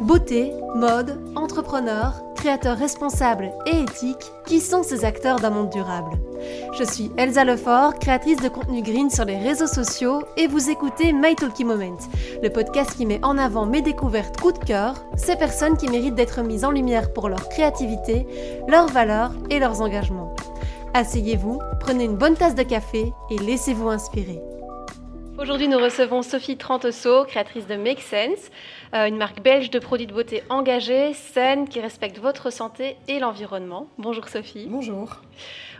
Beauté, mode, entrepreneur, créateurs responsables et éthiques, qui sont ces acteurs d'un monde durable? Je suis Elsa Lefort, créatrice de contenu green sur les réseaux sociaux et vous écoutez My Talkie Moment, le podcast qui met en avant mes découvertes coup de cœur, ces personnes qui méritent d'être mises en lumière pour leur créativité, leurs valeurs et leurs engagements. Asseyez-vous, prenez une bonne tasse de café et laissez-vous inspirer. Aujourd'hui, nous recevons Sophie Trantesso, créatrice de Make Sense, euh, une marque belge de produits de beauté engagés, saine, qui respecte votre santé et l'environnement. Bonjour Sophie. Bonjour.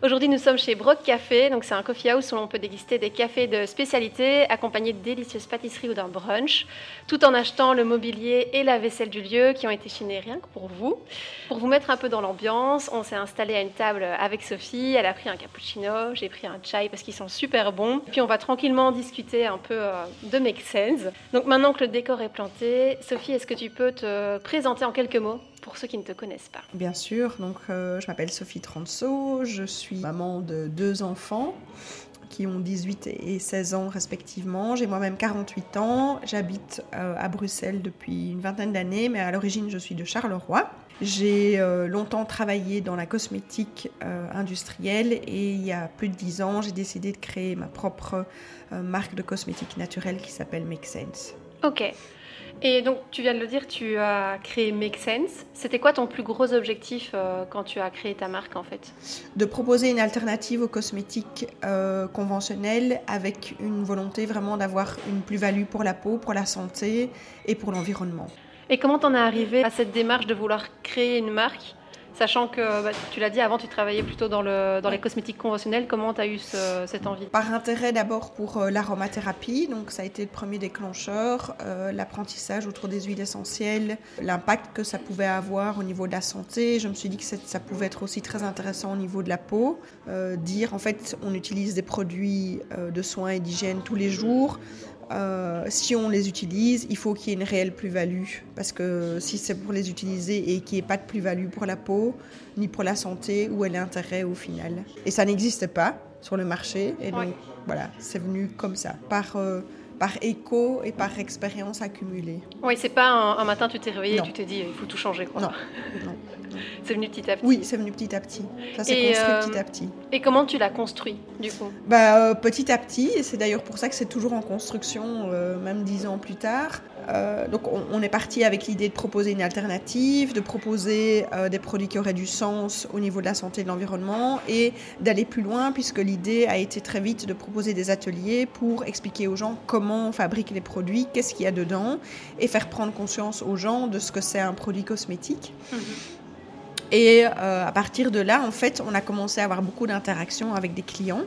Aujourd'hui, nous sommes chez Brock Café. Donc, c'est un coffee house où l'on peut déguster des cafés de spécialité accompagnés de délicieuses pâtisseries ou d'un brunch, tout en achetant le mobilier et la vaisselle du lieu qui ont été chinés rien que pour vous. Pour vous mettre un peu dans l'ambiance, on s'est installé à une table avec Sophie. Elle a pris un cappuccino, j'ai pris un chai parce qu'ils sont super bons. Puis, on va tranquillement discuter un peu euh, de Make Sense. Donc, maintenant que le décor est planté, Sophie, est-ce que tu peux te présenter en quelques mots pour ceux qui ne te connaissent pas? Bien sûr, donc euh, je m'appelle Sophie Transo, je suis maman de deux enfants qui ont 18 et 16 ans respectivement. J'ai moi-même 48 ans, j'habite euh, à Bruxelles depuis une vingtaine d'années, mais à l'origine je suis de Charleroi. J'ai euh, longtemps travaillé dans la cosmétique industrielle et il y a plus de 10 ans, j'ai décidé de créer ma propre marque de cosmétique naturelle qui s'appelle Make Sense. Ok. Et donc, tu viens de le dire, tu as créé Make Sense. C'était quoi ton plus gros objectif euh, quand tu as créé ta marque en fait? De proposer une alternative aux cosmétiques euh, conventionnels avec une volonté vraiment d'avoir une plus-value pour la peau, pour la santé et pour l'environnement. Et comment t'en es arrivé à cette démarche de vouloir créer une marque Sachant que, bah, tu l'as dit, avant tu travaillais plutôt dans, le, dans les cosmétiques conventionnels. Comment tu as eu cette envie? Par intérêt d'abord pour euh, l'aromathérapie, donc ça a été le premier déclencheur, euh, l'apprentissage autour des huiles essentielles, l'impact que ça pouvait avoir au niveau de la santé. Je me suis dit que ça pouvait être aussi très intéressant au niveau de la peau. Euh, dire en fait on utilise des produits de soins et d'hygiène tous les jours. Euh, si on les utilise, il faut qu'il y ait une réelle plus-value. Parce que si c'est pour les utiliser et qu'il n'y ait pas de plus-value pour la peau, ni pour la santé, où est l'intérêt au final Et ça n'existe pas sur le marché. Et donc, voilà, c'est venu comme ça, par, euh, par écho et par expérience accumulée. Oui, c'est pas un, matin tu t'es réveillé et tu t'es dit il faut tout changer. Quoi. Non. C'est venu petit à petit. Oui, c'est venu petit à petit. Ça s'est construit euh, petit à petit. Et comment tu l'as construit du coup? Bah, euh, Petit à petit, et c'est d'ailleurs pour ça que c'est toujours en construction, euh, même dix ans plus tard. Donc on, est parti avec l'idée de proposer une alternative, de proposer des produits qui auraient du sens au niveau de la santé et de l'environnement et d'aller plus loin puisque l'idée a été très vite de proposer des ateliers pour expliquer aux gens comment on fabrique les produits, qu'est-ce qu'il y a dedans et faire prendre conscience aux gens de ce que c'est un produit cosmétique. Mhm. Et euh, à partir de là, en fait, on a commencé à avoir beaucoup d'interactions avec des clients.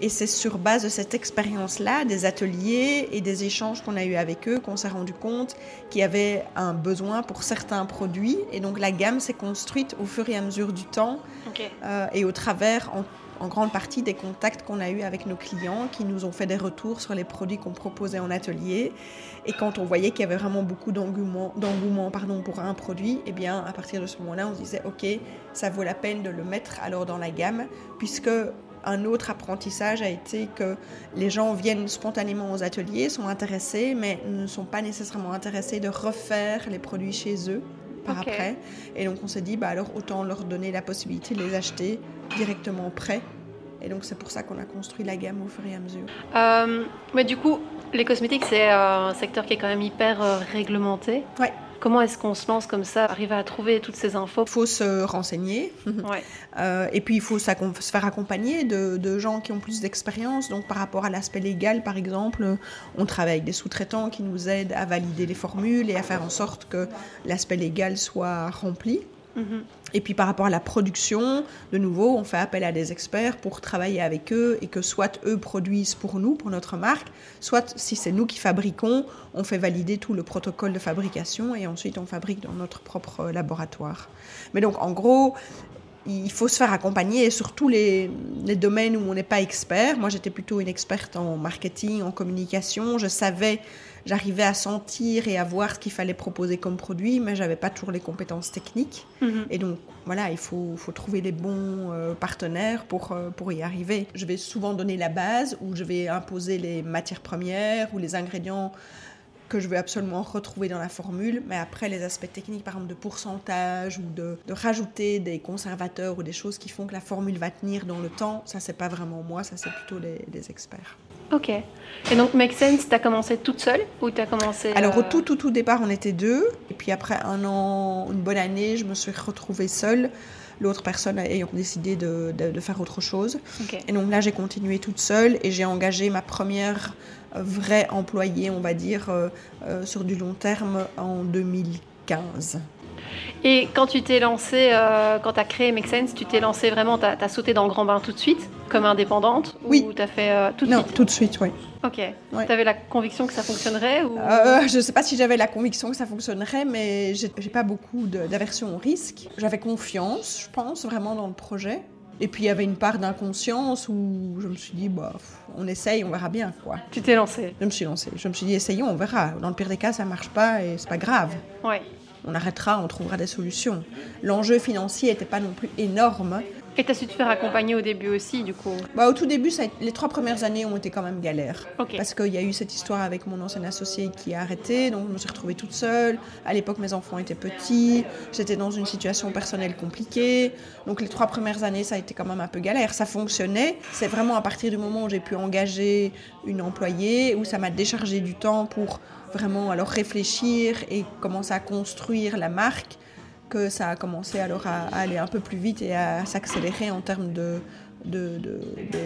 Et c'est sur base de cette expérience-là, des ateliers et des échanges qu'on a eus avec eux, qu'on s'est rendu compte qu'il y avait un besoin pour certains produits. Et donc la gamme s'est construite au fur et à mesure du temps euh, et au travers, en en grande partie des contacts qu'on a eus avec nos clients qui nous ont fait des retours sur les produits qu'on proposait en atelier. Et quand on voyait qu'il y avait vraiment beaucoup d'engouement, d'engouement pardon, pour un produit, eh bien, à partir de ce moment-là, on se disait, OK, ça vaut la peine de le mettre alors dans la gamme, puisque un autre apprentissage a été que les gens viennent spontanément aux ateliers, sont intéressés, mais ne sont pas nécessairement intéressés de refaire les produits chez eux par après. Et donc on s'est dit, bah alors autant leur donner la possibilité de les acheter directement prêts. Et donc c'est pour ça qu'on a construit la gamme au fur et à mesure. Euh, mais du coup, les cosmétiques, c'est un secteur qui est quand même hyper euh, réglementé. Ouais. Comment est-ce qu'on se lance comme ça, arriver à trouver toutes ces infos Il faut se renseigner. Euh, et puis, il faut se faire accompagner de, gens qui ont plus d'expérience. Donc, par rapport à l'aspect légal, par exemple, on travaille avec des sous-traitants qui nous aident à valider les formules et à faire en sorte que l'aspect légal soit rempli. Mhm. Et puis par rapport à la production, de nouveau, on fait appel à des experts pour travailler avec eux et que soit eux produisent pour nous, pour notre marque, soit si c'est nous qui fabriquons, on fait valider tout le protocole de fabrication et ensuite on fabrique dans notre propre laboratoire. Mais donc en gros, il faut se faire accompagner sur tous les, les domaines où on n'est pas expert. Moi, j'étais plutôt une experte en marketing, en communication. Je savais j'arrivais à sentir et à voir ce qu'il fallait proposer comme produit, mais j'avais pas toujours les compétences techniques. Mhm. Et donc, voilà, il faut, faut trouver les bons euh, partenaires pour, euh, pour y arriver. Je vais souvent donner la base, où je vais imposer les matières premières ou les ingrédients que je veux absolument retrouver dans la formule. Mais après, les aspects techniques, par exemple de pourcentage ou de, rajouter des conservateurs ou des choses qui font que la formule va tenir dans le temps, ça, c'est pas vraiment moi, ça, c'est plutôt des, experts. Ok. Et donc, Make Sense, tu as commencé toute seule ou tu as commencé. Alors, au euh, tout, tout, tout départ, on était deux. Et puis après un an, une bonne année, je me suis retrouvée seule l'autre personne ayant décidé de, de, faire autre chose. Et donc là, j'ai continué toute seule et j'ai engagé ma première vraie employée, on va dire, euh, euh, sur du long terme en 2015. Et quand tu t'es lancé, euh, quand tu as créé Make Sense, tu t'es lancé vraiment, tu as, sauté dans le grand bain tout de suite, comme indépendante Oui. Ou tu as fait tout de non, suite tout de suite, oui. Ok. Tu avais la conviction que ça fonctionnerait ou... je ne sais pas si j'avais la conviction que ça fonctionnerait, mais j'ai pas beaucoup d'aversion au risque. J'avais confiance, je pense, vraiment dans le projet. Et puis il y avait une part d'inconscience où je me suis dit, bah, on essaye, on verra bien. quoi. Tu t'es lancée Je me suis lancée. Je me suis dit, essayons, on verra. Dans le pire des cas, ça marche pas et c'est pas grave. Ouais. On arrêtera, on trouvera des solutions. L'enjeu financier n'était pas non plus énorme. Et tu as su te faire accompagner au début aussi, du coup bah, Au tout début, ça, les trois premières années ont été quand même galères. Parce qu'il y a eu cette histoire avec mon ancien associé qui a arrêté, donc je me suis retrouvée toute seule. À l'époque, mes enfants étaient petits, j'étais dans une situation personnelle compliquée. Donc les trois premières années, ça a été quand même un peu galère. Ça fonctionnait. C'est vraiment à partir du moment où j'ai pu engager une employée, où ça m'a déchargé du temps pour vraiment alors réfléchir et commencer à construire la marque que ça a commencé alors à, aller un peu plus vite et à s'accélérer en termes de,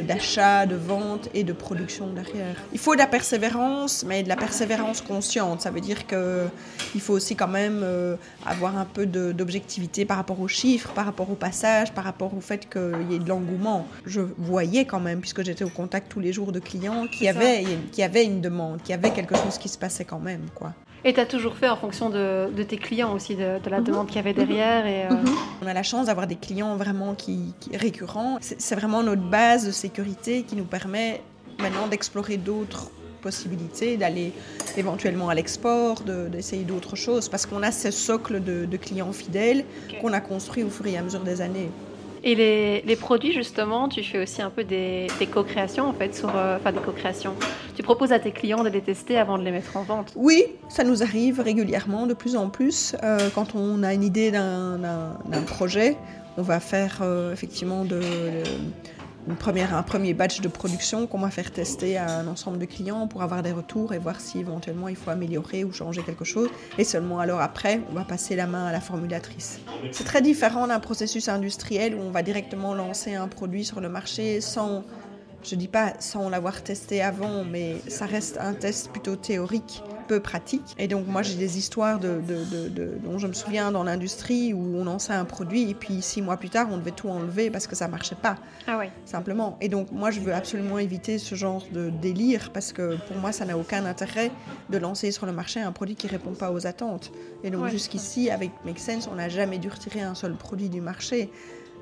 d'achat, de, vente et de production derrière. Il faut de la persévérance, mais de la persévérance consciente. Ça veut dire qu'il faut aussi quand même euh, avoir un peu d'objectivité par rapport aux chiffres, par rapport au passage, par rapport au fait qu'il y ait de l'engouement. Je voyais quand même, puisque j'étais au contact tous les jours de clients, qu'il y, avait, y avait une demande, qu'il y avait quelque chose qui se passait quand même. quoi. Et tu as toujours fait en fonction de, tes clients aussi, de, la mhm. demande qu'il y avait derrière. Et, euh, mhm. On a la chance d'avoir des clients vraiment qui, récurrents. C'est vraiment notre base de sécurité qui nous permet maintenant d'explorer d'autres possibilités, d'aller éventuellement à l'export, d'essayer d'autres choses, parce qu'on a ce socle de, clients fidèles qu'on a construit au fur et à mesure des années. Et les, produits, justement, tu fais aussi un peu des, co-créations, en fait, sur, euh, enfin des co-créations. Tu proposes à tes clients de les tester avant de les mettre en vente Oui, ça nous arrive régulièrement, de plus en plus. Euh, quand on a une idée d'un projet, on va faire euh, effectivement de, une première, un premier batch de production qu'on va faire tester à un ensemble de clients pour avoir des retours et voir si éventuellement il faut améliorer ou changer quelque chose. Et seulement alors après, on va passer la main à la formulatrice. C'est très différent d'un processus industriel où on va directement lancer un produit sur le marché sans, je dis pas sans l'avoir testé avant, mais ça reste un test plutôt théorique peu pratique. Et donc moi j'ai des histoires de, dont je me souviens dans l'industrie où on lançait un produit et puis six mois plus tard on devait tout enlever parce que ça marchait pas. Ah oui. Simplement. Et donc moi je veux absolument éviter ce genre de délire parce que pour moi ça n'a aucun intérêt de lancer sur le marché un produit qui répond pas aux attentes. Et donc jusqu'ici avec Make Sense on n'a jamais dû retirer un seul produit du marché.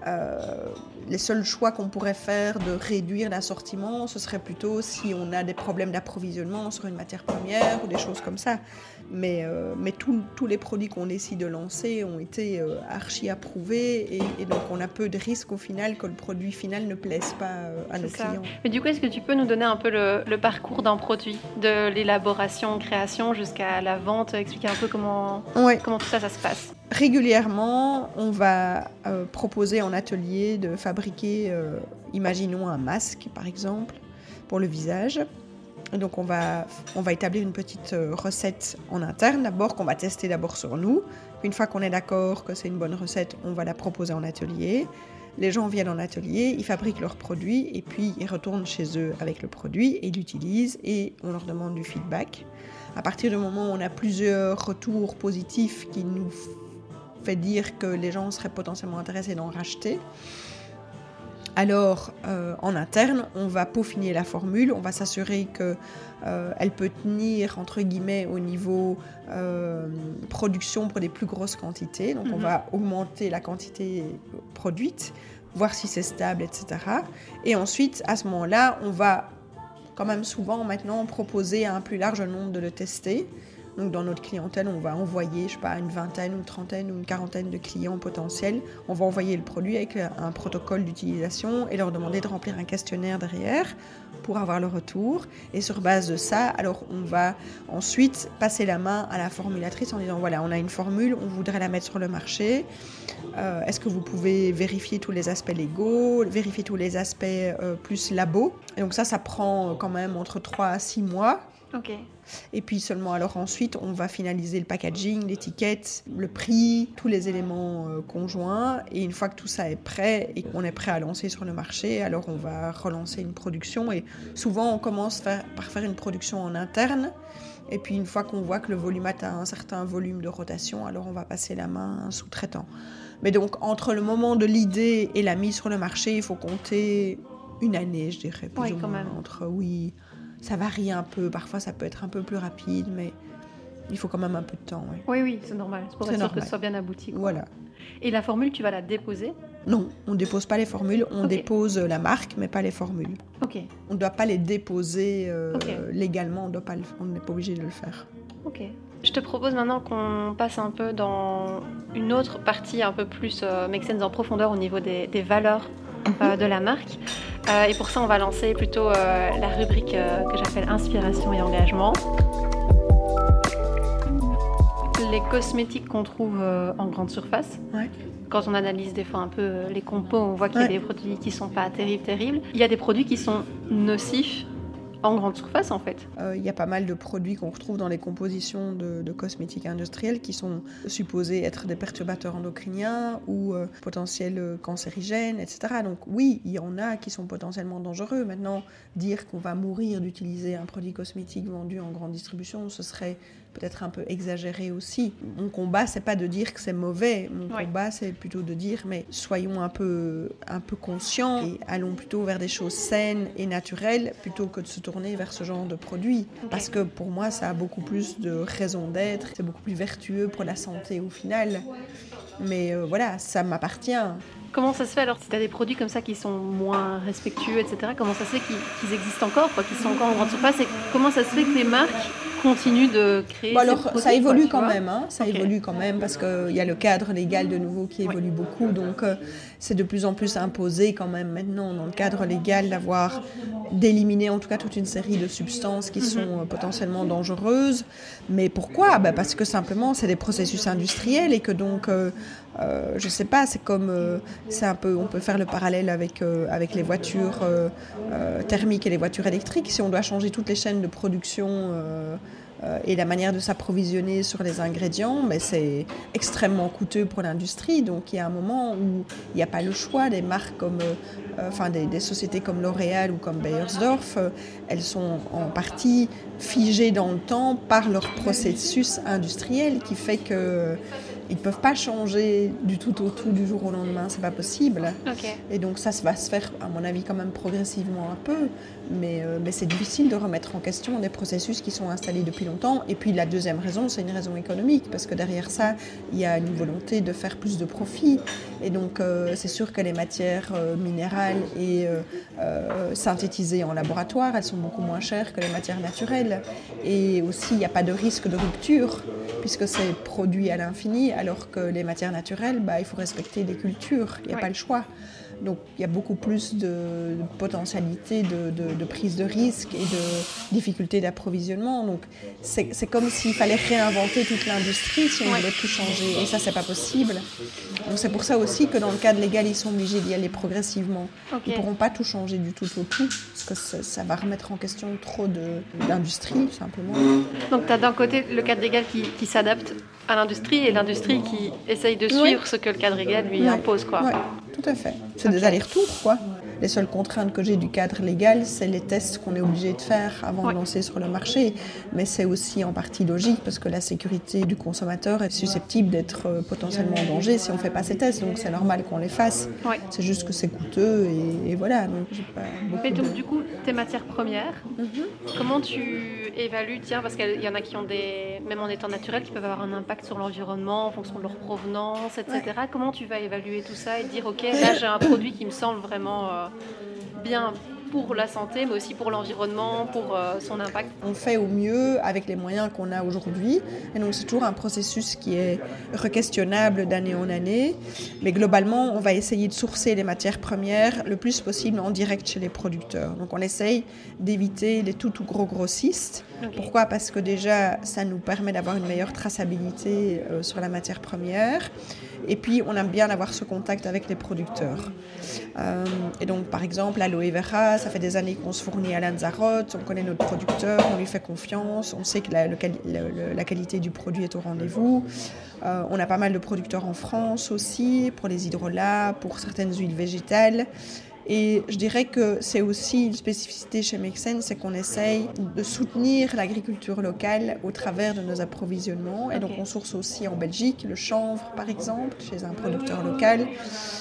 Euh, les seuls choix qu'on pourrait faire de réduire l'assortiment, ce serait plutôt si on a des problèmes d'approvisionnement sur une matière première ou des choses comme ça. Mais, euh, mais tous les produits qu'on décide de lancer ont été euh, archi approuvés et, donc on a peu de risques au final que le produit final ne plaise pas à nos clients. Mais du coup, est-ce que tu peux nous donner un peu le, le parcours d'un produit, de l'élaboration, création jusqu'à la vente, expliquer un peu comment, comment tout ça, ça se passe? Régulièrement, on va euh, proposer en atelier de fabriquer, euh, imaginons un masque par exemple, pour le visage. Donc on va, on va établir une petite euh, recette en interne d'abord, qu'on va tester d'abord sur nous. une fois qu'on est d'accord que c'est une bonne recette, on va la proposer en atelier. Les gens viennent en atelier, ils fabriquent leurs produits et puis ils retournent chez eux avec le produit et l'utilisent et on leur demande du feedback. À partir du moment où on a plusieurs retours positifs qui nous fait dire que les gens seraient potentiellement intéressés d'en racheter. Alors, euh, en interne, on va peaufiner la formule, on va s'assurer qu'elle euh, peut tenir, entre guillemets, au niveau euh, production pour des plus grosses quantités. Donc, on mhm. va augmenter la quantité produite, voir si c'est stable, etc. Et ensuite, à ce moment-là, on va quand même souvent maintenant proposer à un plus large nombre de le tester Donc dans notre clientèle, on va envoyer, je sais pas, une vingtaine, une trentaine ou une quarantaine de clients potentiels. On va envoyer le produit avec un protocole d'utilisation et leur demander de remplir un questionnaire derrière pour avoir le retour. Et sur base de ça, alors on va ensuite passer la main à la formulatrice en disant voilà, on a une formule, on voudrait la mettre sur le marché. Euh, est-ce que vous pouvez vérifier tous les aspects légaux, vérifier tous les aspects euh, plus labo? Et donc ça, ça prend quand même entre 3 à 6 mois. Ok. Et puis seulement alors ensuite, on va finaliser le packaging, l'étiquette, le prix, tous les éléments euh, conjoints. Et une fois que tout ça est prêt et qu'on est prêt à lancer sur le marché, alors on va relancer une production. Et souvent, on commence par faire une production en interne. Et puis une fois qu'on voit que le volume atteint un certain volume de rotation, alors on va passer la main à un sous-traitant. Mais donc entre le moment de l'idée et la mise sur le marché, il faut compter une année, je dirais, plus ou quand moins. même. Entre oui, ça varie un peu. Parfois, ça peut être un peu plus rapide, mais il faut quand même un peu de temps. ouais. Oui, oui, c'est normal. C'est pour être sûr que ce soit bien abouti. quoi. Voilà. Et la formule, tu vas la déposer? Non, on dépose pas les formules, on dépose la marque, mais pas les formules. Ok, On ne doit pas les déposer euh, légalement, on doit pas le- on n'est pas obligé de le faire. ok. Je te propose maintenant qu'on passe un peu dans une autre partie un peu plus euh, en profondeur au niveau des, des valeurs euh, de la marque. Euh, et pour ça, on va lancer plutôt euh, la rubrique euh, que j'appelle inspiration et engagement. Les cosmétiques qu'on trouve en grande surface. Ouais. Quand on analyse des fois un peu les compos, on voit qu'il y a Ouais. des produits qui sont pas terribles, terribles. Il y a des produits qui sont nocifs en grande surface en fait. Euh, Il y a pas mal de produits qu'on retrouve dans les compositions de, cosmétiques industriels qui sont supposés être des perturbateurs endocriniens ou euh, potentiels euh, cancérigènes, etc. Donc oui, il y en a qui sont potentiellement dangereux. Maintenant, dire qu'on va mourir d'utiliser un produit cosmétique vendu en grande distribution, ce serait peut-être un peu exagéré aussi. Mon combat, c'est pas de dire que c'est mauvais. Mon Ouais. combat, c'est plutôt de dire, mais soyons un peu, un peu conscients et allons plutôt vers des choses saines et naturelles plutôt que de se tourner vers ce genre de produits. Parce que pour moi, ça a beaucoup plus de raison d'être. C'est beaucoup plus vertueux pour la santé au final. Mais euh, voilà, ça m'appartient. Comment ça se fait alors si tu as des produits comme ça qui sont moins respectueux, etc. Comment ça se fait qu'ils existent encore, qu'ils sont encore en grande surface? Et comment ça se fait que les marques continuent de créer Bon, ces alors, produits, ça évolue quand même, hein, ça évolue quand même parce qu'il y a le cadre légal de nouveau qui Ouais. évolue beaucoup, donc euh, c'est de plus en plus imposé quand même maintenant dans le cadre légal d'avoir d'éliminer en tout cas toute une série de substances qui sont euh, potentiellement dangereuses. Mais pourquoi? Bah Parce que simplement c'est des processus industriels et que donc, euh, euh, je sais pas, c'est comme, euh, c'est un peu, on peut faire le parallèle avec, euh, avec les voitures euh, thermiques et les voitures électriques. Si on doit changer toutes les chaînes de production et la manière de s'approvisionner sur les ingrédients, mais c'est extrêmement coûteux pour l'industrie. Donc il y a un moment où il n'y a pas le choix. Des marques comme, enfin des, sociétés comme L'Oréal ou comme Beiersdorf, elles sont en partie figées dans le temps par leur processus industriel qui fait que ils ne peuvent pas changer du tout au tout du jour au lendemain, c'est pas possible. Et donc ça, ça va se faire, à mon avis, quand même progressivement un peu, mais, euh, mais c'est difficile de remettre en question des processus qui sont installés depuis longtemps. Et puis la deuxième raison, c'est une raison économique, parce que derrière ça, il y a une volonté de faire plus de profit. Et donc euh, c'est sûr que les matières euh, minérales et synthétisées en laboratoire, elles sont beaucoup moins chères que les matières naturelles. Et aussi, il n'y a pas de risque de rupture, puisque c'est produit à l'infini, alors que les matières naturelles, bah, il faut respecter des cultures, il n'y a Ouais. pas le choix. Donc il y a beaucoup plus de, de potentialité de, de- de prise de risque et de difficulté d'approvisionnement. Donc c'est comme s'il fallait réinventer toute l'industrie si on voulait tout changer. Et ça, c'est pas possible. Donc c'est pour ça aussi que dans le cadre légal, ils sont obligés d'y aller progressivement. Ils pourront pas tout changer du tout au tout, parce que ça, ça va remettre en question trop d'industrie, simplement. Donc tu as d'un côté le cadre légal qui, qui s'adapte à l'industrie et l'industrie qui essaye de Ouais. suivre ce que le cadre légal lui Ouais. impose. Quoi. Ouais, tout à fait. C'est des allers-retours, quoi. Les seules contraintes que j'ai du cadre légal, c'est les tests qu'on est obligé de faire avant Ouais. de lancer sur le marché. Mais c'est aussi en partie logique parce que la sécurité du consommateur est susceptible d'être euh, potentiellement en danger si on ne fait pas ces tests. Donc c'est normal qu'on les fasse. Ouais. C'est juste que c'est coûteux et, et voilà. Donc pas Mais donc de- du coup, tes matières premières, Mhm. comment tu évalues, tiens, parce qu'il y en a qui ont des, même en étant naturels, qui peuvent avoir un impact sur l'environnement en fonction de leur provenance, etc. Comment tu vas évaluer tout ça et dire, ok, là j'ai un produit qui me semble vraiment euh, bien? Pour la santé, mais aussi pour l'environnement, pour euh, son impact On fait au mieux avec les moyens qu'on a aujourd'hui. Et donc, c'est toujours un processus qui est requestionnable d'année en année. Mais globalement, on va essayer de sourcer les matières premières le plus possible en direct chez les producteurs. Donc, on essaye d'éviter les tout, tout gros grossistes. Pourquoi? Parce que déjà, ça nous permet d'avoir une meilleure traçabilité euh, sur la matière première. Et puis, on aime bien avoir ce contact avec les producteurs. Euh, et donc, par exemple, l'aloe vera, ça fait des années qu'on se fournit à Lanzarote, on connaît notre producteur, on lui fait confiance, on sait que la, qualité du produit est au rendez-vous. Euh, on a pas mal de producteurs en France aussi, pour les hydrolats, pour certaines huiles végétales. Et je dirais que c'est aussi une spécificité chez Mexen, c'est qu'on essaye de soutenir l'agriculture locale au travers de nos approvisionnements. Et donc on source aussi en Belgique le chanvre, par exemple, chez un producteur local.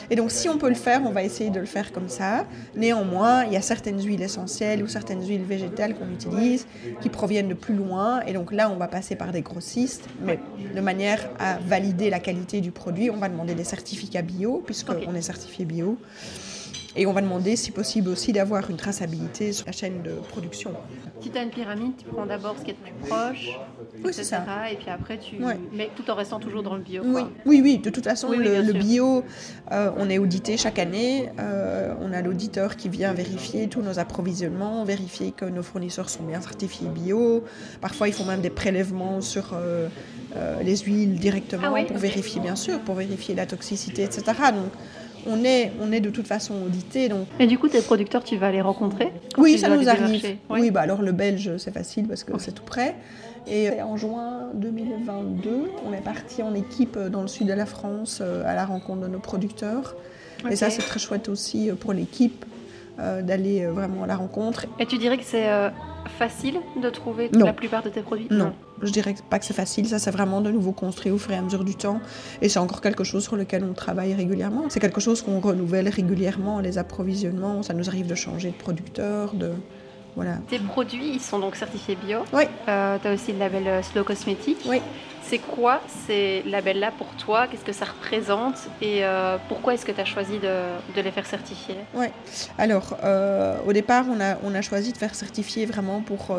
Et donc si on peut le faire, on va essayer de le faire comme ça. Néanmoins, il y a certaines huiles essentielles ou certaines huiles végétales qu'on utilise qui proviennent de plus loin. Et donc là, on va passer par des grossistes, mais de manière à valider la qualité du produit, on va demander des certificats bio, puisqu'on est certifié bio. Et on va demander, si possible aussi, d'avoir une traçabilité sur la chaîne de production. Si tu as une pyramide, tu prends d'abord ce qui est le plus proche, oui, etc. Et puis après, tu. Mais tout en restant toujours dans le bio. Oui, oui, oui, de toute façon, le, bio, euh, on est audité chaque année. Euh, on a l'auditeur qui vient vérifier tous nos approvisionnements, vérifier que nos fournisseurs sont bien certifiés bio. Parfois, ils font même des prélèvements sur euh, les huiles directement ah pour vérifier, bien sûr, pour vérifier la toxicité, etc. Donc, on est, on est de toute façon audité. Donc... Et du coup, tes producteurs, tu vas les rencontrer Oui, ça nous arrive. Oui. bah alors le belge, c'est facile parce que c'est tout près. Et en juin 2022, on est parti en équipe dans le sud de la France euh, à la rencontre de nos producteurs. Et ça, c'est très chouette aussi euh, pour l'équipe euh, d'aller vraiment à la rencontre. Et tu dirais que c'est facile de trouver la plupart de tes produits? Non. je dirais pas que c'est facile. Ça, c'est vraiment de nouveau construit au fur et à mesure du temps. Et c'est encore quelque chose sur lequel on travaille régulièrement. C'est quelque chose qu'on renouvelle régulièrement, les approvisionnements. Ça nous arrive de changer de producteur, de... Voilà. Tes produits, ils sont donc certifiés bio. Oui. Euh, tu as aussi le label euh, Slow Cosmétique. Oui. C'est quoi ces labels-là pour toi? Qu'est-ce que ça représente? Et euh, pourquoi est-ce que tu as choisi de, de, les faire certifier? Oui. Alors, euh, au départ, on a, on a choisi de faire certifier vraiment pour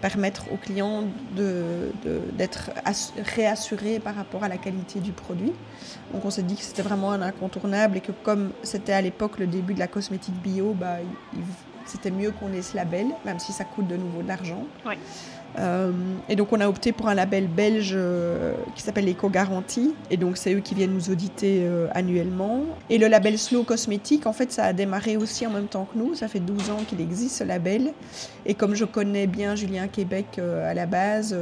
permettre aux clients d'être de, réassurés par rapport à la qualité du produit. Donc, on s'est dit que c'était vraiment un incontournable et que comme c'était à l'époque le début de la cosmétique bio, bah, c'était mieux qu'on ait ce label, même si ça coûte de nouveau de l'argent. Euh, et donc on a opté pour un label belge euh, qui s'appelle Eco Garantie. Et donc c'est eux qui viennent nous auditer euh, annuellement. Et le label Slow Cosmétique, en fait, ça a démarré aussi en même temps que nous. Ça fait 12 ans qu'il existe ce label. Et comme je connais bien Julien Québec à la base,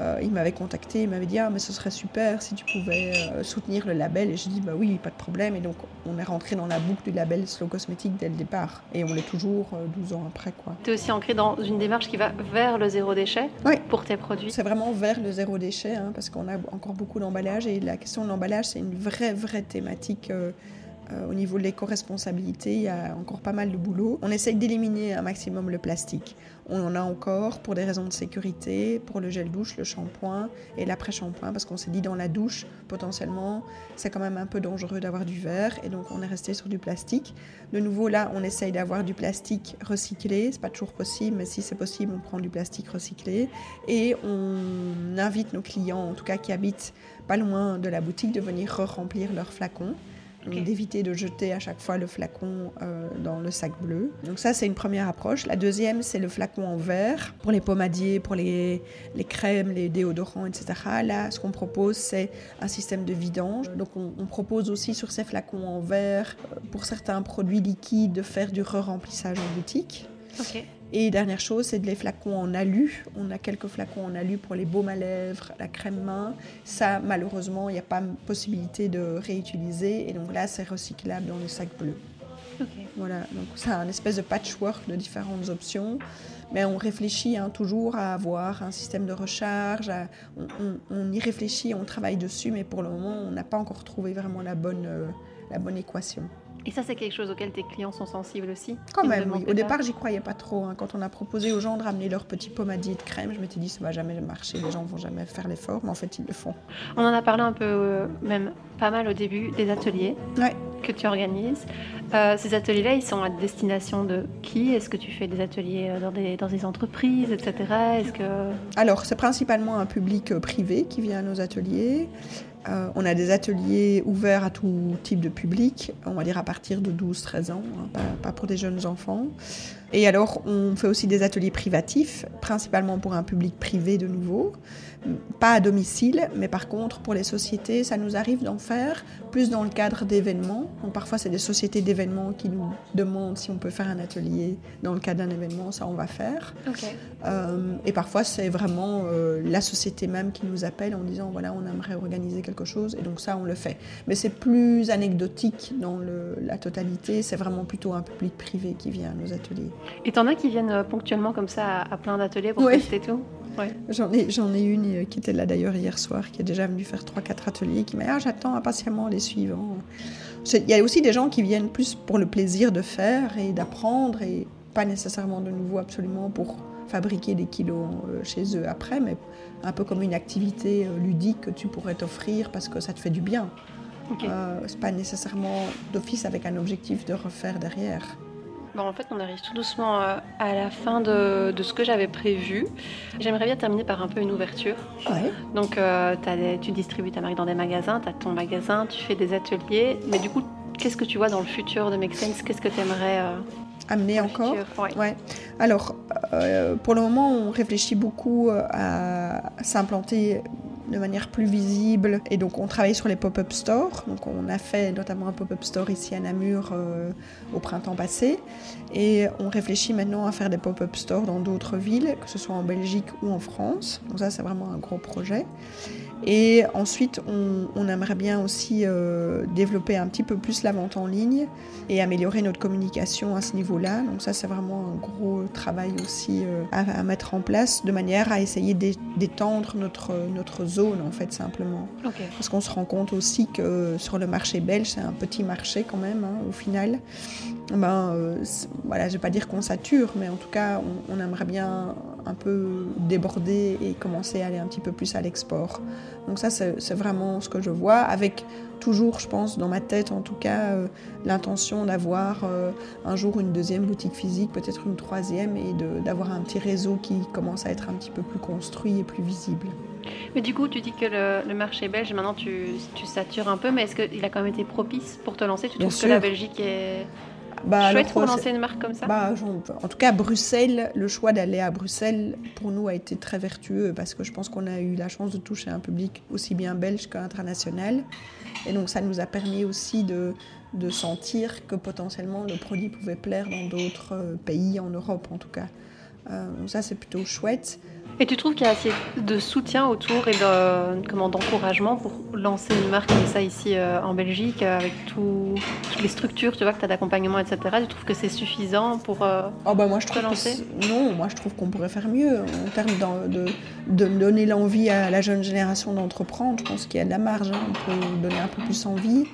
euh, il m'avait contacté, il m'avait dit ah mais ce serait super si tu pouvais euh, soutenir le label. Et j'ai dit bah oui pas de problème. Et donc on est rentré dans la boucle du label Slow Cosmétique dès le départ. Et on l'est toujours 12 euh, ans après quoi. Tu es aussi ancré dans une démarche qui va vers le zéro déchet pour tes produits. C'est vraiment vers le zéro déchet hein, parce qu'on a encore beaucoup d'emballage et la question de l'emballage c'est une vraie vraie thématique euh, au niveau de l'éco-responsabilité, il y a encore pas mal de boulot. On essaye d'éliminer un maximum le plastique. On en a encore pour des raisons de sécurité, pour le gel douche, le shampoing et l'après-shampoing, parce qu'on s'est dit dans la douche, potentiellement, c'est quand même un peu dangereux d'avoir du verre, et donc on est resté sur du plastique. De nouveau, là, on essaye d'avoir du plastique recyclé. C'est pas toujours possible, mais si c'est possible, on prend du plastique recyclé. Et on invite nos clients, en tout cas qui habitent pas loin de la boutique, de venir re-remplir leurs flacons d'éviter de jeter à chaque fois le flacon euh, dans le sac bleu. Donc ça, c'est une première approche. La deuxième, c'est le flacon en verre pour les pommadiers, pour les, crèmes, les déodorants, etc. Là, ce qu'on propose, c'est un système de vidange. Donc on, on, propose aussi sur ces flacons en verre, euh, pour certains produits liquides, de faire du re-remplissage en boutique. Okay. Et dernière chose, c'est les flacons en alu. On a quelques flacons en alu pour les baumes à lèvres, la crème main. Ça, malheureusement, il n'y a pas possibilité de réutiliser. Et donc là, c'est recyclable dans le sac bleu. Voilà, donc c'est un espèce de patchwork de différentes options. Mais on réfléchit hein, toujours à avoir un système de recharge. on, y réfléchit, on travaille dessus, mais pour le moment, on n'a pas encore trouvé vraiment la bonne, euh, la bonne équation. Et ça, c'est quelque chose auquel tes clients sont sensibles aussi Quand même, oui. Au départ, j'y croyais pas trop. Hein. Quand on a proposé aux gens de ramener leur petit pommadier de crème, je m'étais dit, ça va jamais marcher, les gens vont jamais faire l'effort, mais en fait, ils le font. On en a parlé un peu, euh, même pas mal au début des ateliers. Ouais. que tu organises. Euh, ces ateliers-là, ils sont à destination de qui? Est-ce que tu fais des ateliers dans des, dans des entreprises, etc. Est-ce que... Alors, c'est principalement un public privé qui vient à nos ateliers. Euh, on a des ateliers ouverts à tout type de public, on va dire à partir de 12-13 ans, hein, pas, pas, pour des jeunes enfants. Et alors, on fait aussi des ateliers privatifs, principalement pour un public privé de nouveau pas à domicile, mais par contre pour les sociétés, ça nous arrive d'en faire plus dans le cadre d'événements. parfois c'est des sociétés d'événements qui nous demandent si on peut faire un atelier dans le cadre d'un événement, ça on va faire. Euh, et parfois c'est vraiment euh, la société même qui nous appelle en disant voilà on aimerait organiser quelque chose et donc ça on le fait. Mais c'est plus anecdotique dans la totalité, c'est vraiment plutôt un public privé qui vient à nos ateliers. Et t'en as qui viennent euh, ponctuellement comme ça à, plein d'ateliers pour tester tout? J'en ai, j'en ai une euh, qui était là d'ailleurs hier soir, qui est déjà venue faire 3-4 ateliers, qui m'a dit ah, j'attends impatiemment les suivants. Il y a aussi des gens qui viennent plus pour le plaisir de faire et d'apprendre, et pas nécessairement de nouveau absolument pour fabriquer des kilos euh, chez eux après, mais un peu comme une activité euh, ludique que tu pourrais t'offrir parce que ça te fait du bien. Okay. Euh, c'est pas nécessairement d'office avec un objectif de refaire derrière. Bon, en fait, on arrive tout doucement euh, à la fin de, ce que j'avais prévu. J'aimerais bien terminer par un peu une ouverture. Ouais. Donc, euh, tu distribues ta marque dans des magasins, tu as ton magasin, tu fais des ateliers. Mais du coup, qu'est-ce que tu vois dans le futur de Make Sense? Qu'est-ce que tu aimerais euh, amener encore ouais. Alors, pour le moment, on réfléchit beaucoup à s'implanter de manière plus visible. Et donc on travaille sur les pop-up stores. Donc on a fait notamment un pop-up store ici à Namur euh, au printemps passé. Et on réfléchit maintenant à faire des pop-up stores dans d'autres villes, que ce soit en Belgique ou en France. Donc ça c'est vraiment un gros projet. Et ensuite, on, aimerait bien aussi euh, développer un petit peu plus la vente en ligne et améliorer notre communication à ce niveau-là. Donc ça, c'est vraiment un gros travail aussi euh, à, mettre en place de manière à essayer d'étendre notre, notre zone, en fait, simplement. Parce qu'on se rend compte aussi que sur le marché belge, c'est un petit marché quand même, hein, au final. Ben, euh, voilà, je vais pas dire qu'on sature, mais en tout cas, on, on aimerait bien un peu déborder et commencer à aller un petit peu plus à l'export. Donc ça, c'est vraiment ce que je vois, avec toujours, je pense, dans ma tête en tout cas, euh, l'intention d'avoir euh, un jour une deuxième boutique physique, peut-être une troisième, et d'avoir un petit réseau qui commence à être un petit peu plus construit et plus visible. Mais du coup, tu dis que le, marché belge, maintenant tu, tu, satures un peu, mais est-ce qu'il a quand même été propice pour te lancer? Tu trouves que la Belgique est bah, Chouette pour lancer une marque comme ça bah, En tout cas, Bruxelles, le choix d'aller à Bruxelles, pour nous, a été très vertueux parce que je pense qu'on a eu la chance de toucher un public aussi bien belge qu'international. Et donc, ça nous a permis aussi de, de sentir que potentiellement le produit pouvait plaire dans d'autres euh, pays, en Europe en tout cas. Euh, donc ça, c'est plutôt chouette. Et tu trouves qu'il y a assez de soutien autour et de, comment, d'encouragement pour lancer une marque comme ça ici euh, en Belgique, euh, avec toutes les structures tu vois, que tu as d'accompagnement, etc. Tu trouves que c'est suffisant pour euh, oh bah moi, je trouve lancer? Non, moi je trouve qu'on pourrait faire mieux en termes de, de, donner l'envie à la jeune génération d'entreprendre. Je pense qu'il y a de la marge, hein. on peut donner un peu plus envie.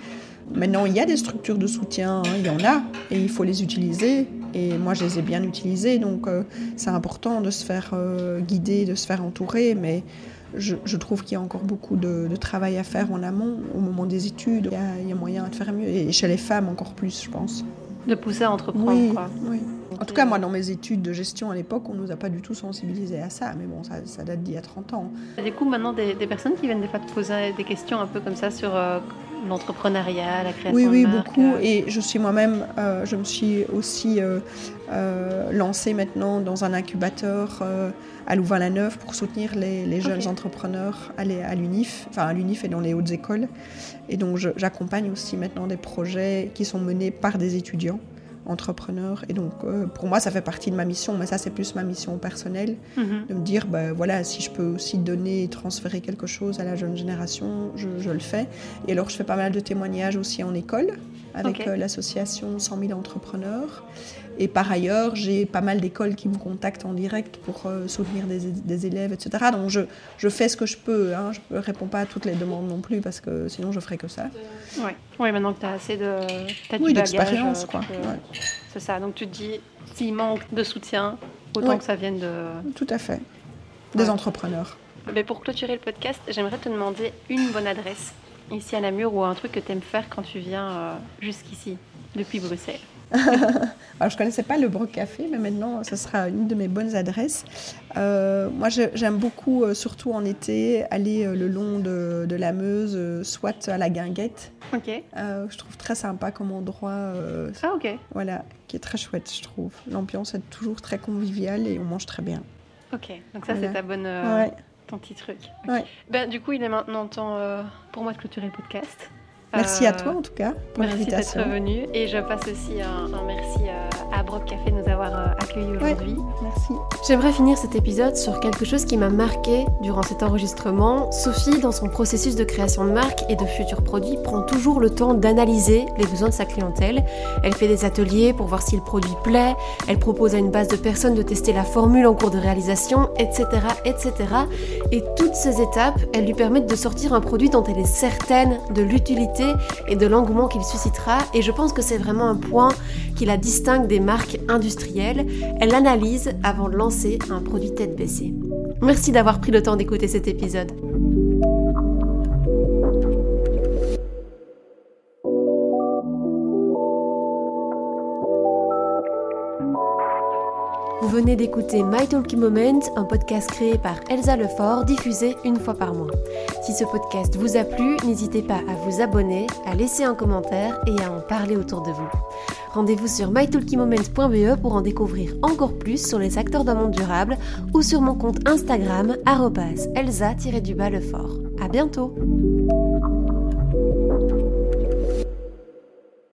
Maintenant, il y a des structures de soutien, hein. il y en a, et il faut les utiliser. Et moi, je les ai bien utilisées, donc euh, c'est important de se faire euh, guider, de se faire entourer, mais je, trouve qu'il y a encore beaucoup de, travail à faire en amont, au moment des études. Il y, a, moyen de faire mieux, et chez les femmes encore plus, je pense. De pousser à entreprendre, oui, Oui. En tout cas, moi, dans mes études de gestion à l'époque, on ne nous a pas du tout sensibilisés à ça. Mais bon, ça, date d'il y a 30 ans. Il y a des maintenant des, personnes qui viennent des fois te poser des questions un peu comme ça sur euh, l'entrepreneuriat, la création oui, oui, de marque. Oui, beaucoup. Et je suis moi-même, euh, je me suis aussi euh, euh, lancée maintenant dans un incubateur à Louvain-la-Neuve pour soutenir les, jeunes entrepreneurs à l'UNIF, enfin à l'UNIF et dans les hautes écoles. Et donc j'accompagne aussi maintenant des projets qui sont menés par des étudiants entrepreneur. Et donc, euh, pour moi, ça fait partie de ma mission, mais ça, c'est plus ma mission personnelle, mhm. de me dire, ben, voilà, si je peux aussi donner et transférer quelque chose à la jeune génération, je, le fais. Et alors, je fais pas mal de témoignages aussi en école, avec euh, l'association 100 000 entrepreneurs. Et par ailleurs, j'ai pas mal d'écoles qui me contactent en direct pour euh, soutenir des, élèves, etc. Donc je, je, fais ce que je peux. Hein. Je ne réponds pas à toutes les demandes non plus parce que sinon je ferai que ça. Oui, ouais, maintenant que tu as assez de oui, d'expérience. quoi. C'est ça. Donc tu te dis, s'il manque de soutien, autant que ça vienne de... Tout à fait. Des entrepreneurs. Mais pour clôturer le podcast, j'aimerais te demander une bonne adresse ici à Namur ou un truc que tu aimes faire quand tu viens euh, jusqu'ici, depuis Bruxelles Alors, je ne connaissais pas le Broc Café, mais maintenant, ce sera une de mes bonnes adresses. Euh, moi, j'aime beaucoup, euh, surtout en été, aller le long de, de, la Meuse, soit à la Guinguette. Ok. je trouve très sympa comme endroit. ah, ok. Voilà, qui est très chouette, je trouve. L'ambiance est toujours très conviviale et on mange très bien. Ok, donc ça, c'est ta bonne. Ton petit truc. Ben, du coup, il est maintenant temps pour moi de clôturer le podcast. Merci à toi en tout cas pour l'invitation. Merci d'être venu et je passe aussi un, merci à, Brock Café de nous avoir euh, accueillis aujourd'hui. merci. J'aimerais finir cet épisode sur quelque chose qui m'a marqué durant cet enregistrement. Sophie, dans son processus de création de marque et de futurs produits, prend toujours le temps d'analyser les besoins de sa clientèle. Elle fait des ateliers pour voir si le produit plaît, elle propose à une base de personnes de tester la formule en cours de réalisation, etc. etc. Et toutes ces étapes, elles lui permettent de sortir un produit dont elle est certaine de l'utilité et de l'engouement qu'il suscitera. Et je pense que c'est vraiment un point qui la distingue des marques industrielles. Elle l'analyse avant de lancer un produit tête baissée. Merci d'avoir pris le temps d'écouter cet épisode. Venez d'écouter My Talking Moment, un podcast créé par Elsa Lefort, diffusé une fois par mois. Si ce podcast vous a plu, n'hésitez pas à vous abonner, à laisser un commentaire et à en parler autour de vous. Rendez-vous sur mytalkingmoment.be pour en découvrir encore plus sur les acteurs d'un monde durable ou sur mon compte Instagram elsa-lefort. À bientôt!